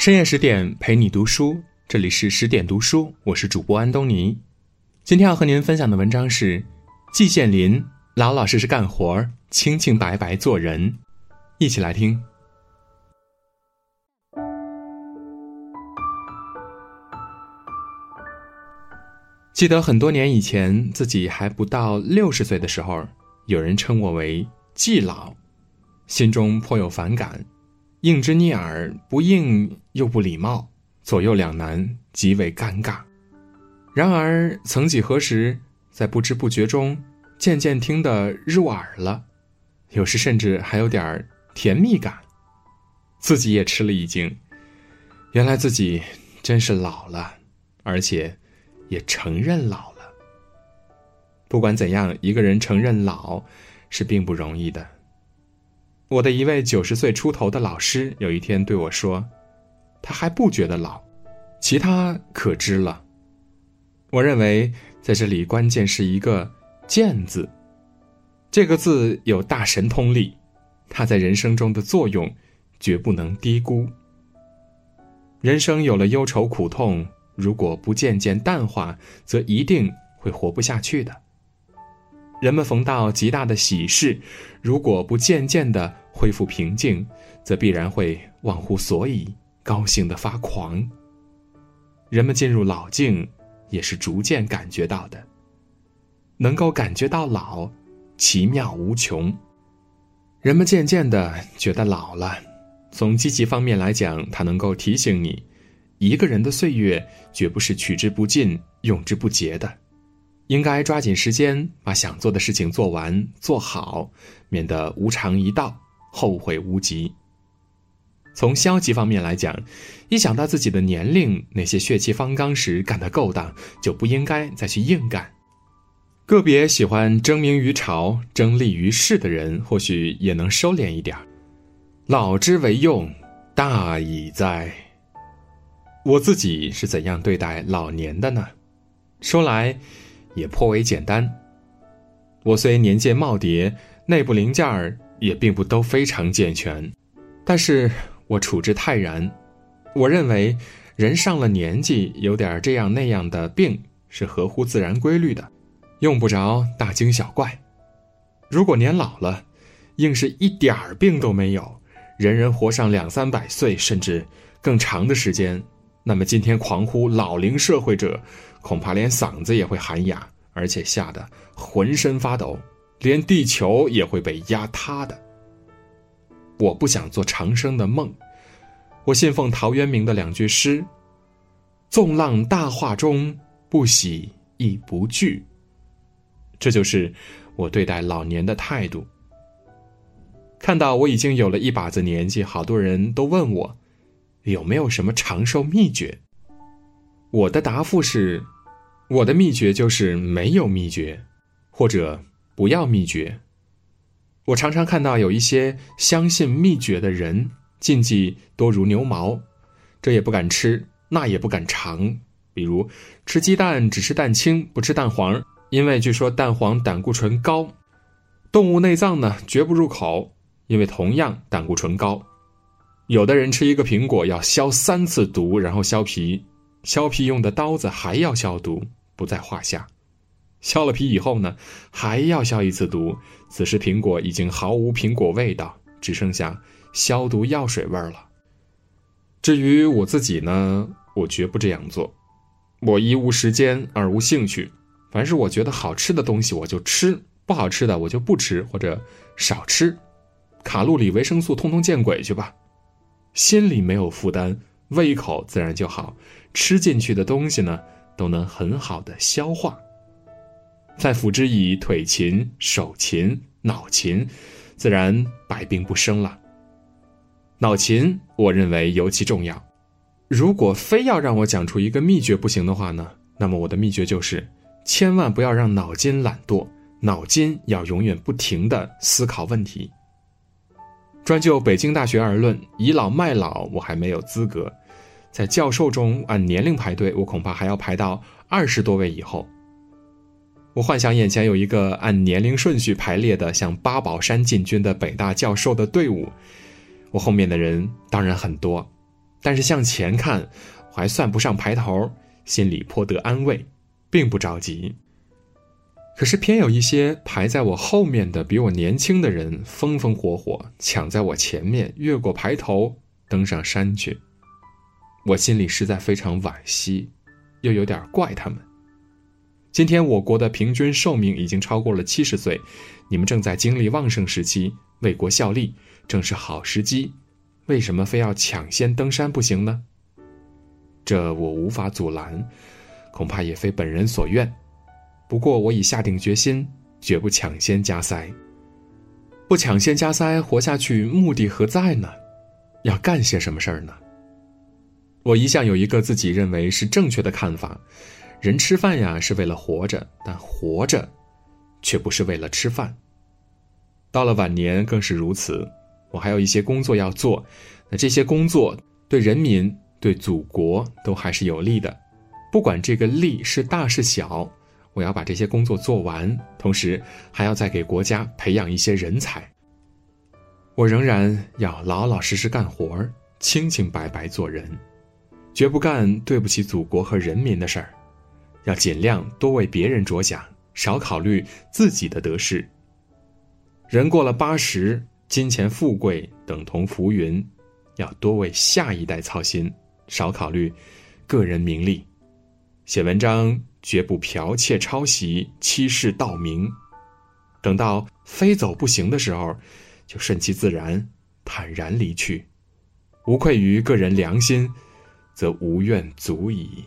深夜十点陪你读书，这里是十点读书，我是主播安东尼。今天要和您分享的文章是季羡林老老实实干活，清清白白做人。一起来听。记得很多年以前，自己还不到六十岁的时候，有人称我为季老，心中颇有反感，应之逆耳，不应又不礼貌，左右两难，极为尴尬。然而，曾几何时，在不知不觉中，渐渐听得入耳了，有时甚至还有点甜蜜感，自己也吃了一惊，原来自己真是老了，而且。也承认老了。不管怎样，一个人承认老是并不容易的。我的一位九十岁出头的老师有一天对我说：“他还不觉得老，其他可知了。”我认为在这里关键是一个“见”字，这个字有大神通力，它在人生中的作用绝不能低估。人生有了忧愁苦痛。如果不渐渐淡化，则一定会活不下去的。人们逢到极大的喜事，如果不渐渐的恢复平静，则必然会忘乎所以，高兴的发狂。人们进入老境，也是逐渐感觉到的。能够感觉到老，奇妙无穷。人们渐渐的觉得老了，从积极方面来讲，它能够提醒你。一个人的岁月绝不是取之不尽、用之不竭的，应该抓紧时间把想做的事情做完做好，免得无常一到，后悔无及。从消极方面来讲，一想到自己的年龄，那些血气方刚时干得勾当，就不应该再去硬干。个别喜欢争名于朝、争利于世的人，或许也能收敛一点老之为用，大矣哉！我自己是怎样对待老年的呢？说来，也颇为简单。我虽年届耄耋，内部零件儿也并不都非常健全，但是我处之泰然。我认为，人上了年纪，有点这样那样的病是合乎自然规律的，用不着大惊小怪。如果年老了，硬是一点儿病都没有，人人活上两三百岁，甚至更长的时间。那么今天狂呼老龄社会者，恐怕连嗓子也会喊哑，而且吓得浑身发抖，连地球也会被压塌的。我不想做长生的梦，我信奉陶渊明的两句诗：“纵浪大化中，不喜亦不惧。”这就是我对待老年的态度。看到我已经有了一把子年纪，好多人都问我。有没有什么长寿秘诀？我的答复是，我的秘诀就是没有秘诀，或者不要秘诀。我常常看到有一些相信秘诀的人，禁忌多如牛毛，这也不敢吃，那也不敢尝。比如吃鸡蛋只吃蛋清，不吃蛋黄，因为据说蛋黄胆固醇高。动物内脏呢，绝不入口，因为同样胆固醇高。有的人吃一个苹果要消三次毒，然后削皮，削皮用的刀子还要消毒，不在话下。削了皮以后呢，还要消一次毒，此时苹果已经毫无苹果味道，只剩下消毒药水味儿了。至于我自己呢，我绝不这样做。我一无时间，二无兴趣，凡是我觉得好吃的东西我就吃，不好吃的我就不吃或者少吃，卡路里、维生素通通见鬼去吧。心里没有负担，胃口自然就好，吃进去的东西呢，都能很好的消化。再辅之以腿勤、手勤、脑勤，自然百病不生了。脑勤，我认为尤其重要。如果非要让我讲出一个秘诀不行的话呢，那么我的秘诀就是，千万不要让脑筋懒惰，脑筋要永远不停的思考问题。专就北京大学而论，倚老卖老，我还没有资格。在教授中按年龄排队，我恐怕还要排到二十多位以后。我幻想眼前有一个按年龄顺序排列的，向八宝山进军的北大教授的队伍，我后面的人当然很多。但是向前看，还算不上排头，心里颇得安慰，并不着急。可是偏有一些排在我后面的比我年轻的人，风风火火抢在我前面，越过排头登上山去。我心里实在非常惋惜，又有点怪他们。今天我国的平均寿命已经超过了七十岁，你们正在经历旺盛时期，为国效力，正是好时机。为什么非要抢先登山不行呢？这我无法阻拦，恐怕也非本人所愿。不过我已下定决心，绝不抢先加塞。不抢先加塞，活下去目的何在呢？要干些什么事儿呢？我一向有一个自己认为是正确的看法：人吃饭呀是为了活着，但活着，却不是为了吃饭。到了晚年更是如此。我还有一些工作要做，那这些工作对人民、对祖国都还是有利的。不管这个利是大是小，我要把这些工作做完，同时还要再给国家培养一些人才。我仍然要老老实实干活儿清清白白做人。绝不干对不起祖国和人民的事儿，要尽量多为别人着想，少考虑自己的得失。人过了八十，金钱富贵等同浮云，要多为下一代操心，少考虑个人名利。写文章绝不剽窃抄袭、欺世盗名。等到非走不行的时候，就顺其自然，坦然离去，无愧于个人良心。则无怨足矣。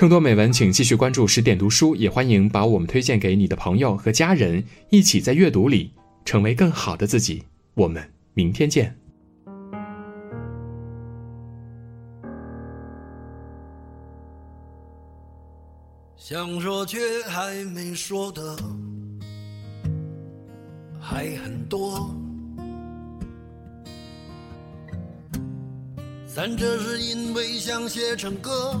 更多美文，请继续关注十点读书，也欢迎把我们推荐给你的朋友和家人，一起在阅读里成为更好的自己。我们明天见。想说却还没说的。还很多，咱这是因为想写成歌，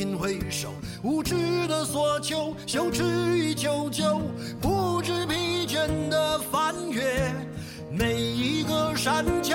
频频回首，无知的索求，羞耻与求救，不知疲倦的翻越每一个山丘，